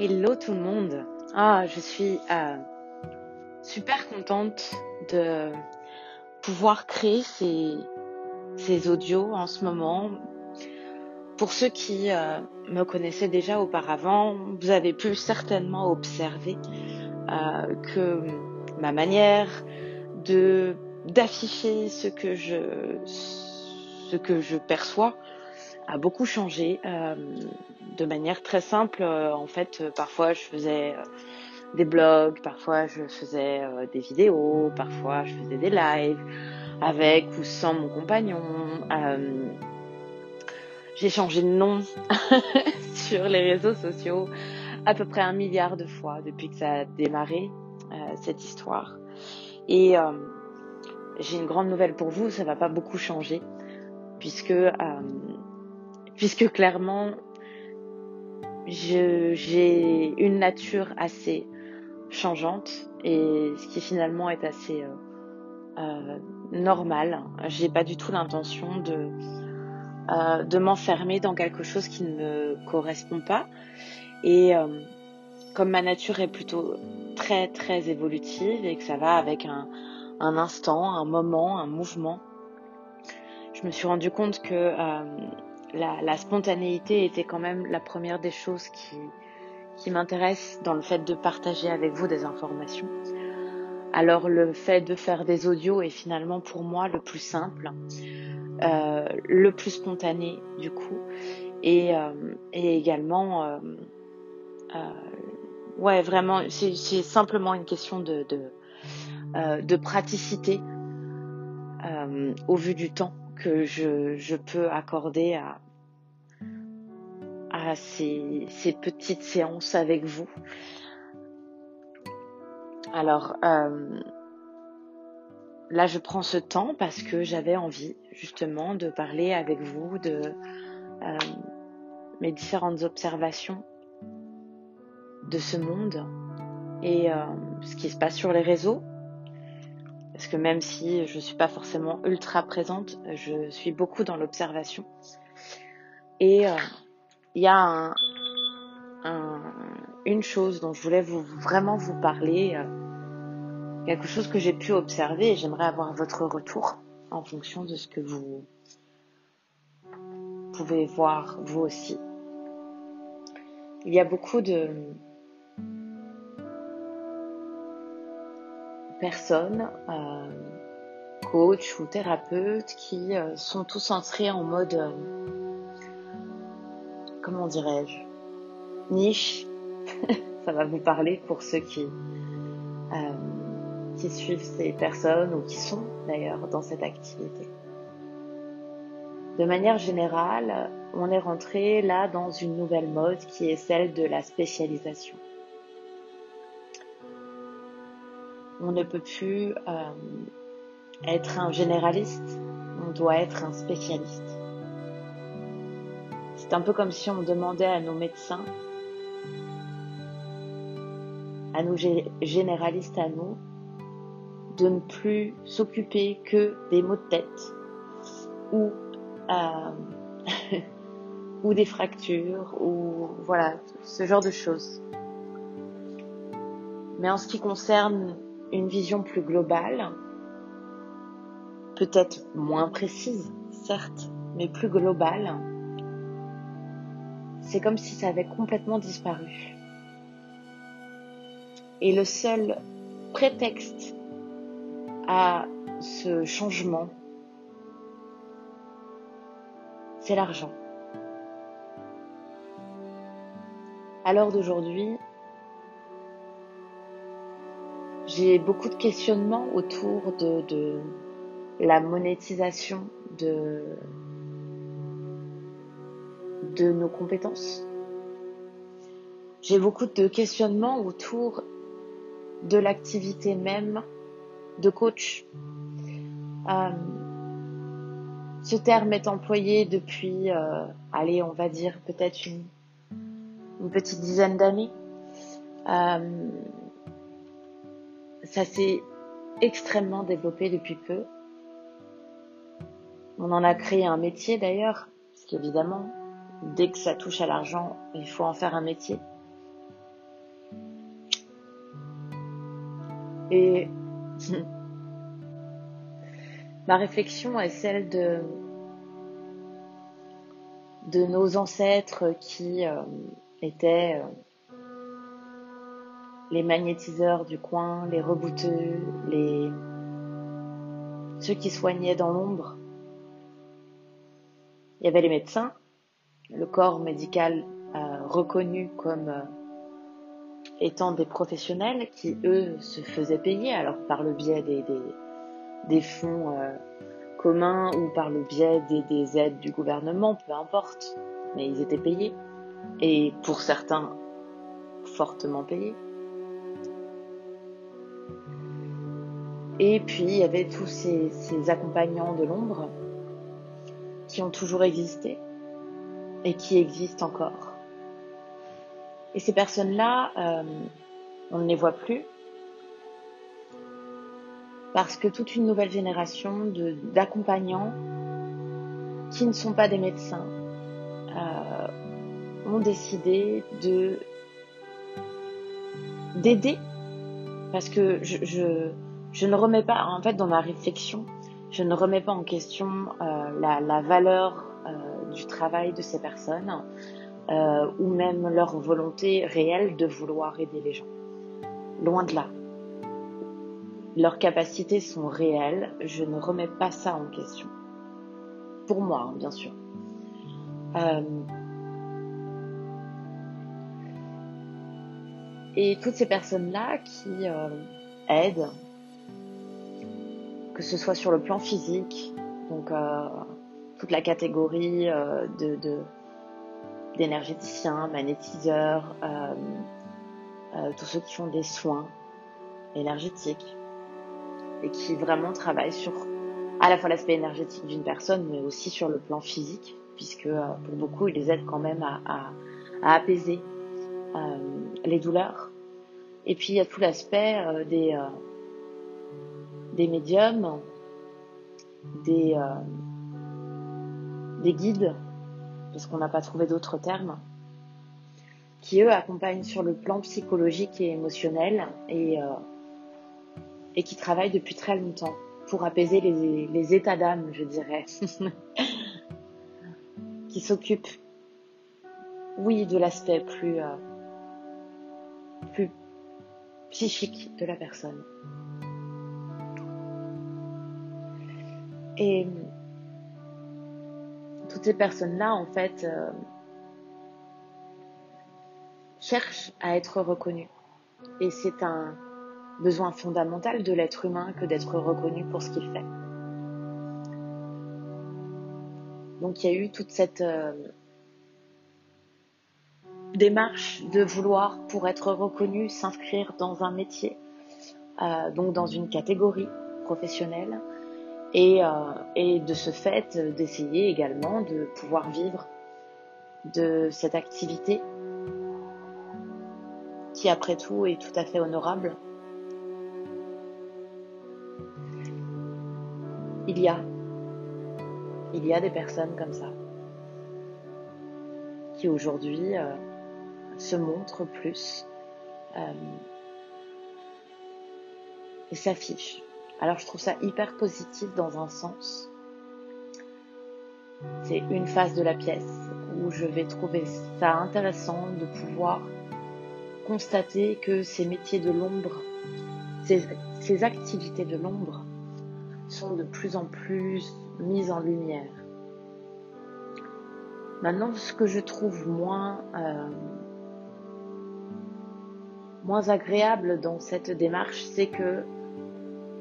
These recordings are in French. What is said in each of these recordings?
Hello tout le monde. Ah, je suis euh, super contente de pouvoir créer ces, ces audios en ce moment. Pour ceux qui euh, me connaissaient déjà auparavant, vous avez pu certainement observer euh, que ma manière de d'afficher ce que je ce que je perçois a beaucoup changé euh, de manière très simple. Euh, en fait, euh, parfois je faisais des blogs, parfois je faisais des vidéos, parfois je faisais des lives avec ou sans mon compagnon. J'ai changé de nom sur les réseaux sociaux à peu près un milliard de fois depuis que ça a démarré cette histoire. Et j'ai une grande nouvelle pour vous, ça va pas beaucoup changer puisque puisque clairement, j'ai une nature assez changeante et ce qui finalement est assez euh, euh, normal. J'ai pas du tout l'intention de euh, de m'enfermer dans quelque chose qui ne me correspond pas et comme ma nature est plutôt très très évolutive et que ça va avec un, un instant, un moment, un mouvement, je me suis rendu compte que la, spontanéité était quand même la première des choses qui, qui m'intéresse dans le fait de partager avec vous des informations. Alors le fait de faire des audios est finalement pour moi le plus simple, euh, le plus spontané du coup, et, euh, également, euh, ouais vraiment, c'est simplement une question de praticité au vu du temps que je, je peux accorder à, à ces, ces, petites séances avec vous. Alors, euh, là, je prends ce temps parce que j'avais envie justement de parler avec vous de euh, mes différentes observations de ce monde et euh, ce qui se passe sur les réseaux, parce que même si je ne suis pas forcément ultra présente, je suis beaucoup dans l'observation. Et euh, il y a une chose dont je voulais vraiment vous parler, euh, quelque chose que j'ai pu observer et j'aimerais avoir votre retour en fonction de ce que vous pouvez voir vous aussi. Il y a beaucoup de, personnes, euh, coachs ou thérapeutes, qui euh, sont tous entrés en mode, euh, comment dirais-je, niche. Ça va vous parler pour ceux qui, qui suivent ces personnes ou qui sont d'ailleurs dans cette activité. De manière générale, on est rentré là dans une nouvelle mode qui est celle de la spécialisation. On ne peut plus euh, être un généraliste, on doit être un spécialiste. C'est un peu comme si on demandait à nos médecins, à nos généralistes à nous, de ne plus s'occuper que des maux de tête ou euh, ou des fractures ou voilà ce genre de choses. Mais en ce qui concerne une vision plus globale, peut-être moins précise, certes, mais plus globale, c'est comme si ça avait complètement disparu. Et le seul prétexte à ce changement, c'est l'argent. À l'heure d'aujourd'hui, j'ai beaucoup de questionnements autour de, la monétisation de, nos compétences. J'ai beaucoup de questionnements autour de l'activité même de coach. Euh, ce terme est employé depuis, euh, allez, on va dire peut-être une, petite dizaine d'années. Euh, ça s'est extrêmement développé depuis peu. On en a créé un métier d'ailleurs, parce qu'évidemment, dès que ça touche à l'argent, il faut en faire un métier. Et ma réflexion est celle de de nos ancêtres qui euh, étaient euh, les magnétiseurs du coin, les rebouteux, les ceux qui soignaient dans l'ombre. Il y avait les médecins, le corps médical euh, reconnu comme étant des professionnels qui, eux, se faisaient payer, alors par le biais des, des, fonds euh, communs ou par le biais des, aides du gouvernement, peu importe, mais ils étaient payés. Et pour certains, fortement payés. Et puis, il y avait tous ces, accompagnants de l'ombre qui ont toujours existé et qui existent encore. Et ces personnes-là, euh, on ne les voit plus parce que toute une nouvelle génération d'accompagnants qui ne sont pas des médecins euh, ont décidé de d'aider parce que je, ne remets pas en fait dans ma réflexion je ne remets pas en question euh, la, valeur du travail de ces personnes euh, ou même leur volonté réelle de vouloir aider les gens. Loin de là. Leurs capacités sont réelles, je ne remets pas ça en question. Pour moi, hein, bien sûr. Euh, et toutes ces personnes-là qui euh, aident, que ce soit sur le plan physique, donc toute la catégorie de, de d'énergéticiens, magnétiseurs, euh, euh, tous ceux qui font des soins énergétiques et qui vraiment travaillent sur à la fois l'aspect énergétique d'une personne, mais aussi sur le plan physique, puisque euh, pour beaucoup, ils les aident quand même à, apaiser les douleurs. Et puis il y a tout l'aspect des, des médiums, des, des guides parce qu'on n'a pas trouvé d'autres termes, qui eux accompagnent sur le plan psychologique et émotionnel et, euh, qui travaillent depuis très longtemps pour apaiser les, états d'âme, je dirais, qui s'occupent, oui, de l'aspect plus, euh, plus psychique de la personne. Et toutes ces personnes-là, en fait, euh, cherchent à être reconnues. Et c'est un besoin fondamental de l'être humain que d'être reconnu pour ce qu'il fait. Donc il y a eu toute cette euh, démarche de vouloir, pour être reconnu, s'inscrire dans un métier, euh, donc dans une catégorie professionnelle, et, euh, et de ce fait d'essayer également de pouvoir vivre de cette activité qui après tout est tout à fait honorable. Il y a, il y a des personnes comme ça qui aujourd'hui euh, se montrent plus euh, et s'affichent. Alors je trouve ça hyper positif dans un sens. C'est une phase de la pièce où je vais trouver ça intéressant de pouvoir constater que ces métiers de l'ombre, ces, activités de l'ombre sont de plus en plus mises en lumière. Maintenant, ce que je trouve moins, euh, moins agréable dans cette démarche, c'est que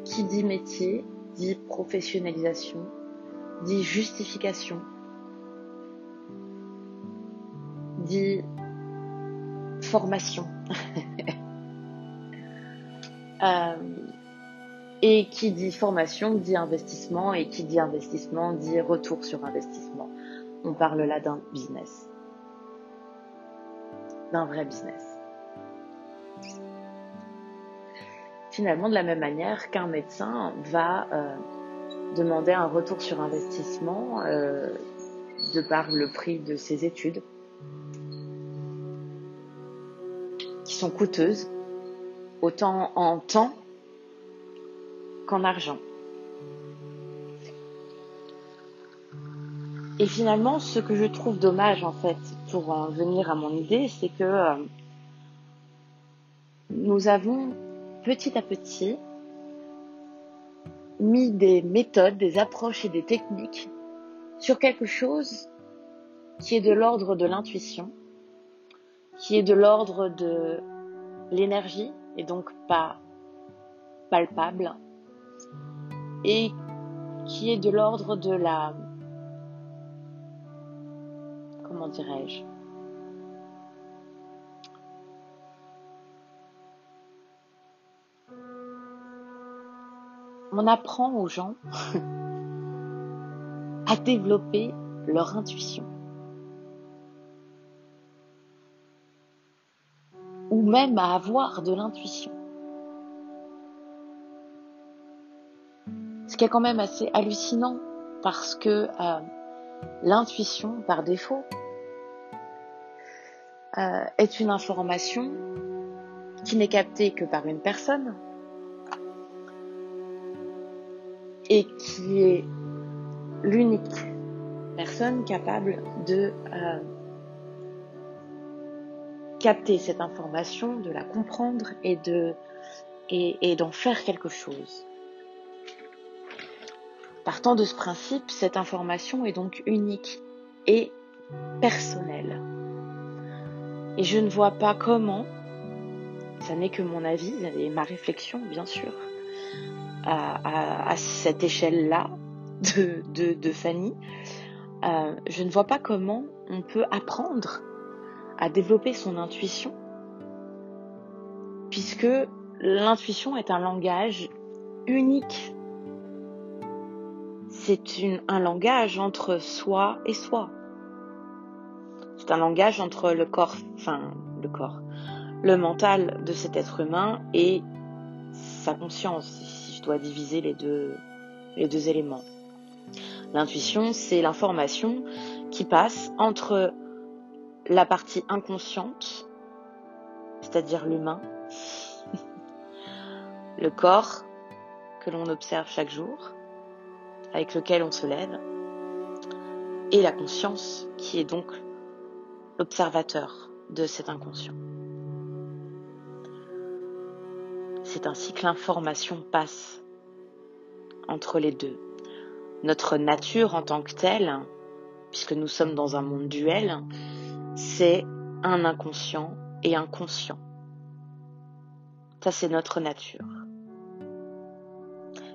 qui dit métier dit professionnalisation, dit justification, dit formation. Euh, et qui dit formation dit investissement, et qui dit investissement dit retour sur investissement. On parle là d'un business, d'un vrai business. Finalement de la même manière qu'un médecin va euh, demander un retour sur investissement euh, de par le prix de ses études, qui sont coûteuses, autant en temps qu'en argent. Et finalement, ce que je trouve dommage en fait, pour en venir à mon idée, c'est que euh, nous avons petit à petit mis des méthodes, des approches et des techniques sur quelque chose qui est de l'ordre de l'intuition, qui est de l'ordre de l'énergie et donc pas palpable, et qui est de l'ordre de la comment dirais-je On apprend aux gens à développer leur intuition. Ou même à avoir de l'intuition. Ce qui est quand même assez hallucinant parce que euh, l'intuition, par défaut, euh, est une information qui n'est captée que par une personne et qui est l'unique personne capable de euh, capter cette information, de la comprendre et de et d'en faire quelque chose. Partant de ce principe, cette information est donc unique et personnelle. Et je ne vois pas comment, ça n'est que mon avis et ma réflexion bien sûr, à, cette échelle-là de, de, Fanny, euh, je ne vois pas comment on peut apprendre à développer son intuition, puisque l'intuition est un langage unique. C'est un langage entre soi et soi. C'est un langage entre le corps, enfin le corps, le mental de cet être humain et sa conscience, je dois diviser les deux, les deux éléments. L'intuition, c'est l'information qui passe entre la partie inconsciente, c'est-à-dire l'humain, le corps que l'on observe chaque jour, avec lequel on se lève, et la conscience qui est donc l'observateur de cet inconscient. C'est ainsi que l'information passe entre les deux. Notre nature en tant que telle, puisque nous sommes dans un monde duel, c'est un inconscient et un conscient. Ça, c'est notre nature.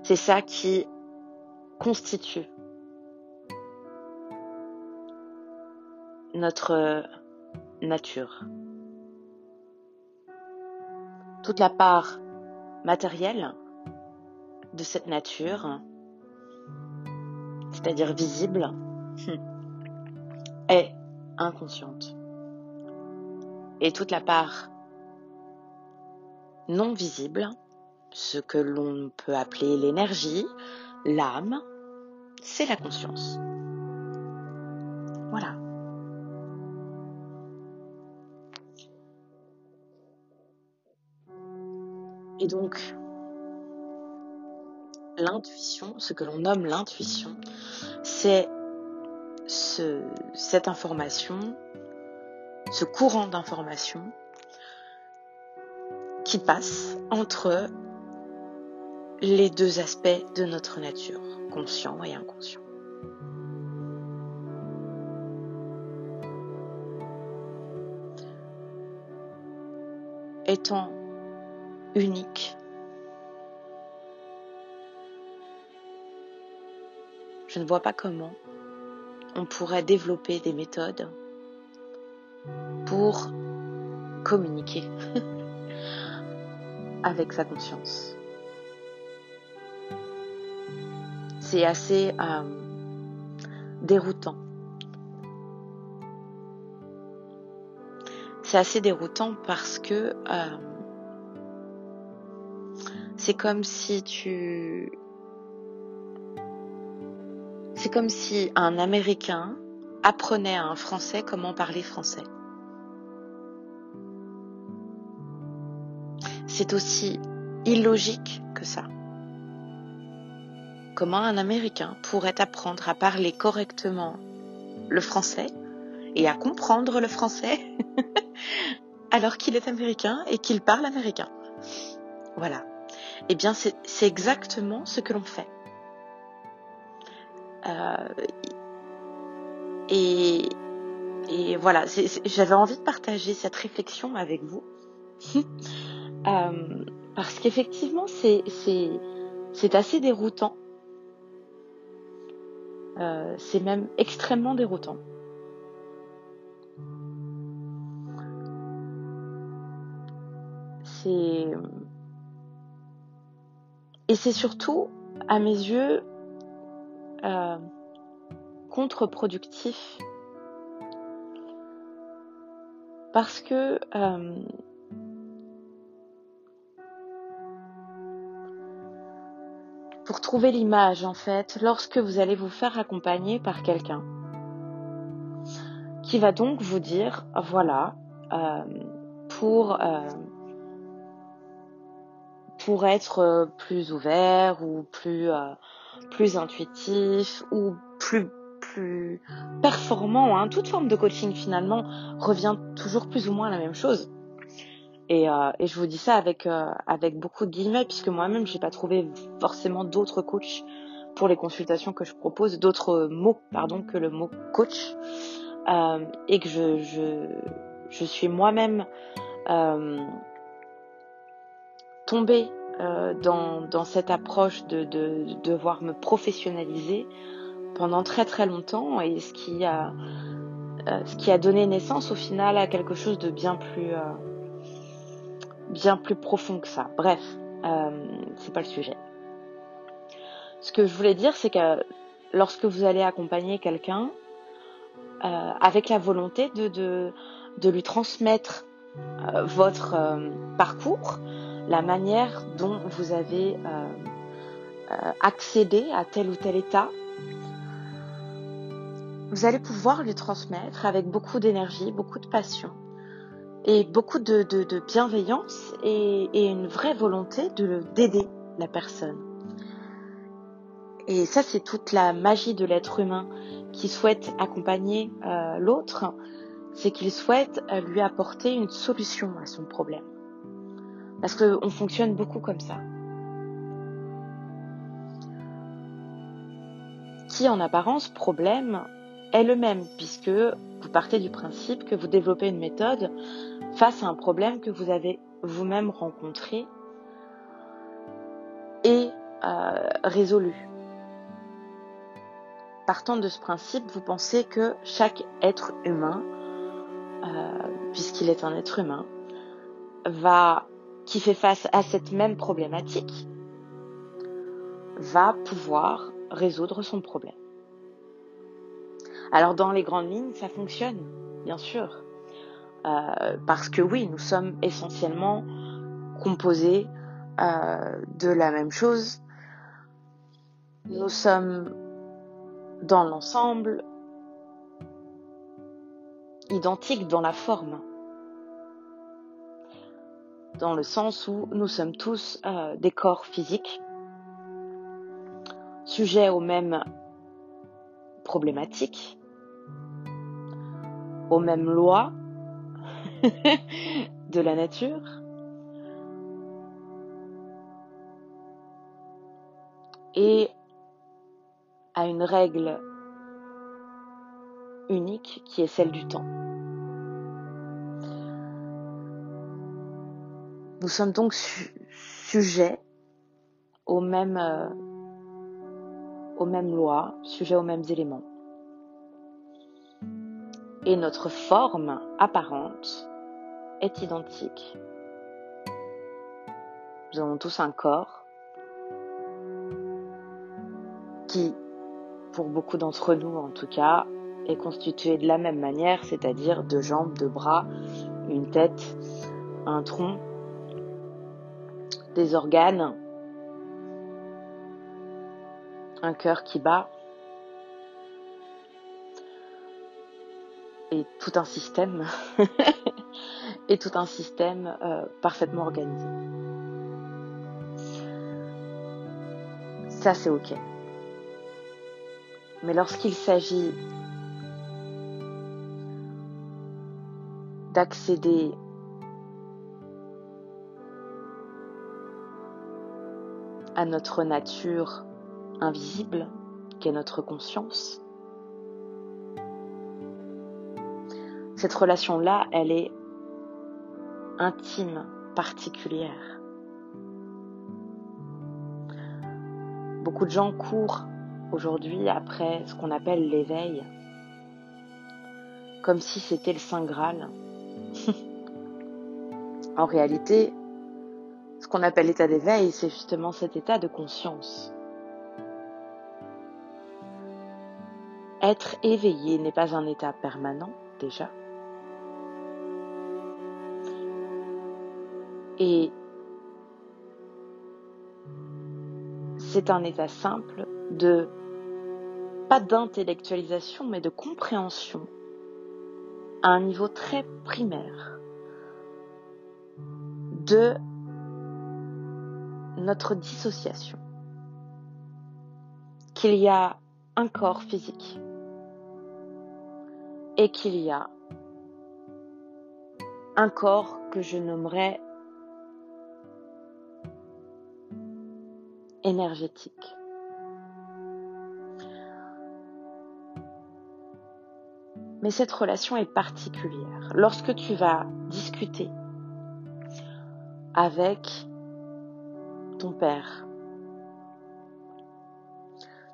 C'est ça qui constitue notre nature. Toute la part matérielle de cette nature, c'est-à-dire visible, est inconsciente. Et toute la part non visible, ce que l'on peut appeler l'énergie, l'âme, c'est la conscience. Voilà. Et donc, l'intuition, ce que l'on nomme l'intuition, c'est ce, cette information, ce courant d'information qui passe entre les deux aspects de notre nature, conscient et inconscient. Unique. Je ne vois pas comment on pourrait développer des méthodes pour communiquer avec sa conscience. C'est assez euh, déroutant. C'est assez déroutant parce que euh, c'est comme si tu... C'est comme si un Américain apprenait à un Français comment parler français. C'est aussi illogique que ça. comment un Américain pourrait apprendre à parler correctement le français et à comprendre le français alors qu'il est américain et qu'il parle américain? Voilà. Eh bien, c'est exactement ce que l'on fait. Euh, et, voilà, j'avais envie de partager cette réflexion avec vous. Euh, parce qu'effectivement, c'est assez déroutant. Euh, c'est même extrêmement déroutant. C'est et c'est surtout, à mes yeux, euh, contre-productif. Parce que euh, pour trouver l'image en fait lorsque vous allez vous faire accompagner par quelqu'un qui va donc vous dire voilà euh, pour pour être plus ouvert ou plus plus intuitif ou plus plus performant. Hein. Toute forme de coaching finalement revient toujours plus ou moins à la même chose. Et, euh, et je vous dis ça avec euh, avec beaucoup de guillemets puisque moi-même j'ai pas trouvé forcément d'autres coachs pour les consultations que je propose, d'autres mots pardon que le mot coach euh, et que je je, je suis moi-même tombée dans, dans cette approche de, de, de devoir me professionnaliser pendant très très longtemps et ce qui a euh, ce qui a donné naissance au final à quelque chose de bien plus euh, bien plus profond que ça. Bref, euh, c'est pas le sujet. Ce que je voulais dire, c'est que lorsque vous allez accompagner quelqu'un avec la volonté de, de lui transmettre votre parcours, la manière dont vous avez accédé à tel ou tel état, vous allez pouvoir lui transmettre avec beaucoup d'énergie, beaucoup de passion et beaucoup de, bienveillance et, une vraie volonté de d'aider la personne. Et ça, c'est toute la magie de l'être humain qui souhaite accompagner euh, l'autre, c'est qu'il souhaite euh, lui apporter une solution à son problème. Parce qu'on fonctionne beaucoup comme ça. Qui en apparence problème est le même, puisque vous partez du principe que vous développez une méthode face à un problème que vous avez vous-même rencontré et euh, résolu. Partant de ce principe, vous pensez que chaque être humain, euh, puisqu'il est un être humain, va, qui fait face à cette même problématique, va pouvoir résoudre son problème. Alors dans les grandes lignes, ça fonctionne, bien sûr. Euh, parce que oui, nous sommes essentiellement composés euh, de la même chose. Nous sommes dans l'ensemble identiques dans la forme. Dans le sens où nous sommes tous euh, des corps physiques, sujets aux mêmes problématiques, aux mêmes lois de la nature. Et à une règle unique qui est celle du temps. Nous sommes donc sujets aux mêmes, euh, aux mêmes lois, sujets aux mêmes éléments et notre forme apparente est identique. Nous avons tous un corps qui, pour beaucoup d'entre nous en tout cas, est constitué de la même manière, c'est-à-dire deux jambes, deux bras, une tête, un tronc, des organes, un cœur qui bat, et tout un système et tout un système euh, parfaitement organisé. Ça c'est ok. Mais lorsqu'il s'agit d'accéder à notre nature invisible, qu'est notre conscience, cette relation-là, elle est intime, particulière. Beaucoup de gens courent aujourd'hui après ce qu'on appelle l'éveil, comme si c'était le Saint Graal. en réalité, qu'on appelle l'état d'éveil, c'est justement cet état de conscience. Être éveillé n'est pas un état permanent déjà. Et c'est un état simple de, pas d'intellectualisation, mais de compréhension à un niveau très primaire de notre dissociation. Qu'il y a un corps physique et qu'il y a un corps que je nommerais énergétique. Mais cette relation est particulière. Lorsque tu vas discuter avec père,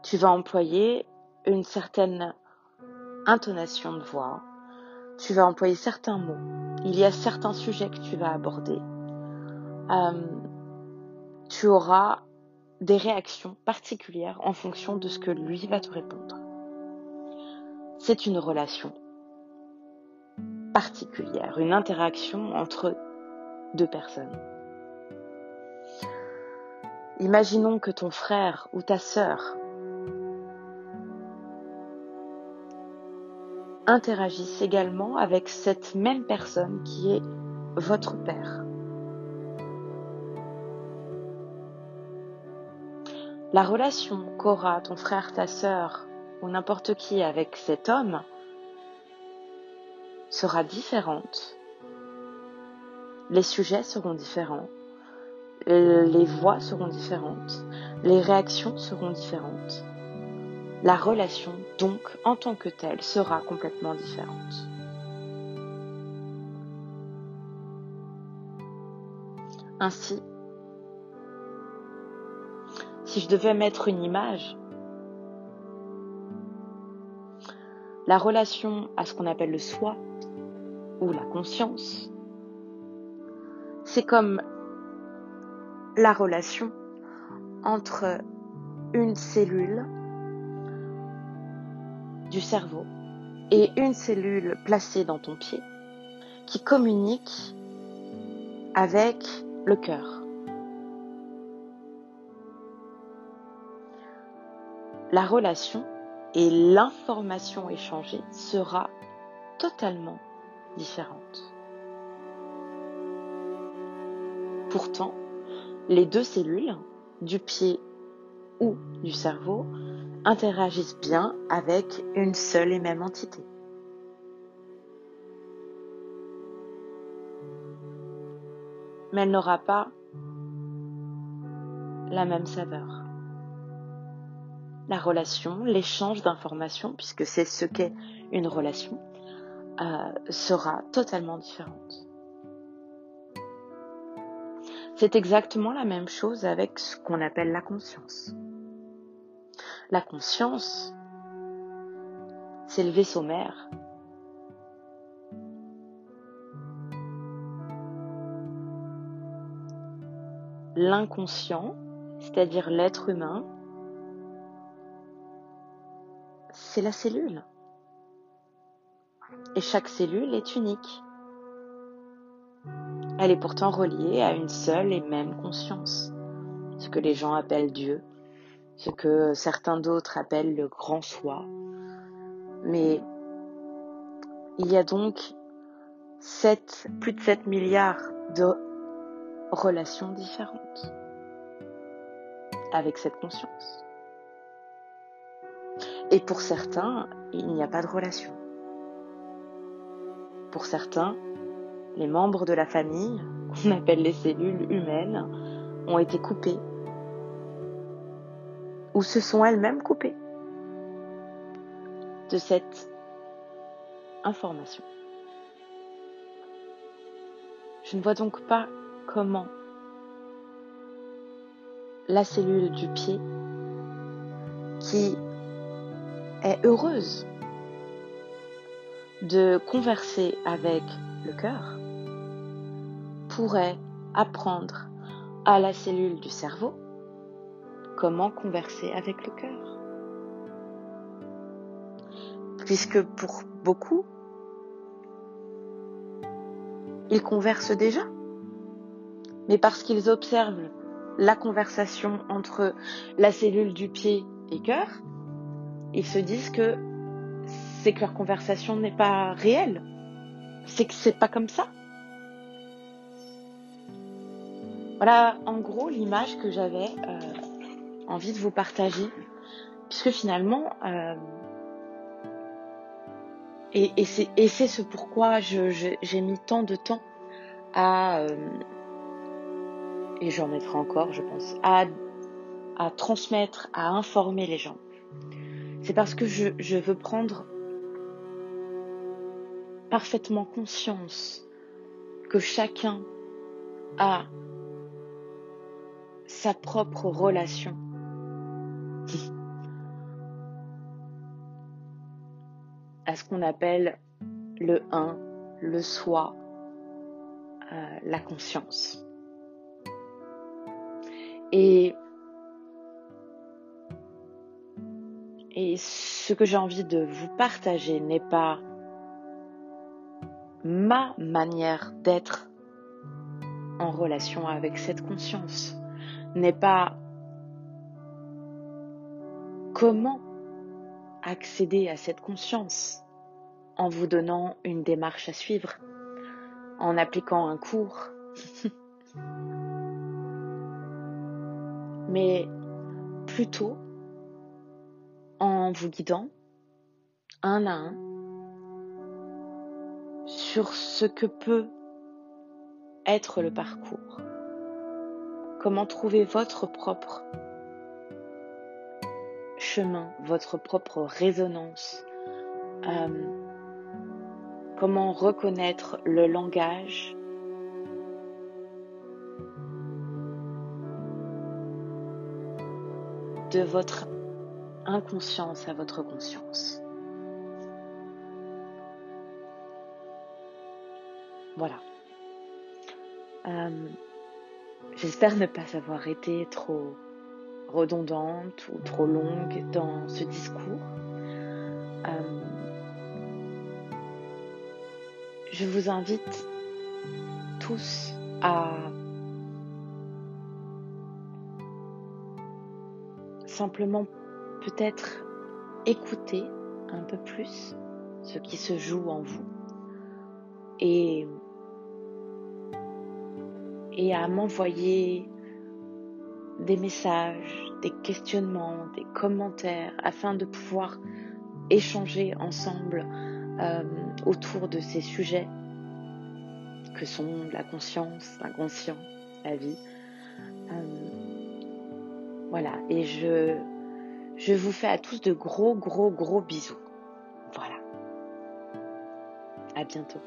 tu vas employer une certaine intonation de voix, tu vas employer certains mots, il y a certains sujets que tu vas aborder. Euh, tu auras des réactions particulières en fonction de ce que lui va te répondre. C'est une relation particulière, une interaction entre deux personnes. Imaginons que ton frère ou ta sœur interagissent également avec cette même personne qui est votre père. La relation qu'aura ton frère, ta sœur ou n'importe qui avec cet homme sera différente. Les sujets seront différents. Les voix seront différentes. Les réactions seront différentes. La relation, donc, en tant que telle, sera complètement différente. Ainsi, si je devais mettre une image, la relation à ce qu'on appelle le soi ou la conscience, c'est comme la relation entre une cellule du cerveau et une cellule placée dans ton pied qui communique avec le cœur. la relation et l'information échangée sera totalement différente. Pourtant, les deux cellules, du pied ou du cerveau, interagissent bien avec une seule et même entité. Mais elle n'aura pas la même saveur la relation, l'échange d'informations, puisque c'est ce qu'est une relation, euh, sera totalement différente. C'est exactement la même chose avec ce qu'on appelle la conscience. La conscience, c'est le vaisseau mère. L'inconscient, c'est-à-dire l'être humain, c'est la cellule. Et chaque cellule est unique. Elle est pourtant reliée à une seule et même conscience, ce que les gens appellent Dieu, ce que certains d'autres appellent le grand soi. Mais il y a donc plus de 7 milliards de relations différentes avec cette conscience. Et pour certains, il n'y a pas de relation. Pour certains, les membres de la famille, qu'on appelle les cellules humaines, ont été coupées ou se sont elles-mêmes coupées de cette information. Je ne vois donc pas comment la cellule du pied qui est heureuse de converser avec le cœur pourrait apprendre à la cellule du cerveau comment converser avec le cœur. Puisque pour beaucoup, ils conversent déjà, mais parce qu'ils observent la conversation entre la cellule du pied et cœur, ils se disent que c'est que leur conversation n'est pas réelle. C'est que c'est pas comme ça. Voilà, en gros, l'image que j'avais euh, envie de vous partager, puisque finalement, euh, et, c'est ce pourquoi j'ai mis tant de temps à, euh, et j'en mettrai encore, je pense, à, transmettre, à informer les gens. C'est parce que je veux prendre parfaitement conscience que chacun a sa propre relation à ce qu'on appelle le un, le soi, euh, la conscience. Et, et ce que j'ai envie de vous partager n'est pas ma manière d'être en relation avec cette conscience, n'est pas comment accéder à cette conscience en vous donnant une démarche à suivre, en appliquant un cours. Mais plutôt en vous guidant un à un sur ce que peut être le parcours. Comment trouver votre propre chemin, votre propre résonance. Euh, comment reconnaître le langage de votre inconscience à votre conscience. Voilà. Euh, j'espère ne pas avoir été trop redondante ou trop longue dans ce discours. Euh, je vous invite tous à simplement peut-être écouter un peu plus ce qui se joue en vous et, et à m'envoyer des messages, des questionnements, des commentaires afin de pouvoir échanger ensemble euh, autour de ces sujets que sont la conscience, l'inconscient, la vie. Euh, voilà, et je, je vous fais à tous de gros, gros, gros bisous. Voilà. À bientôt.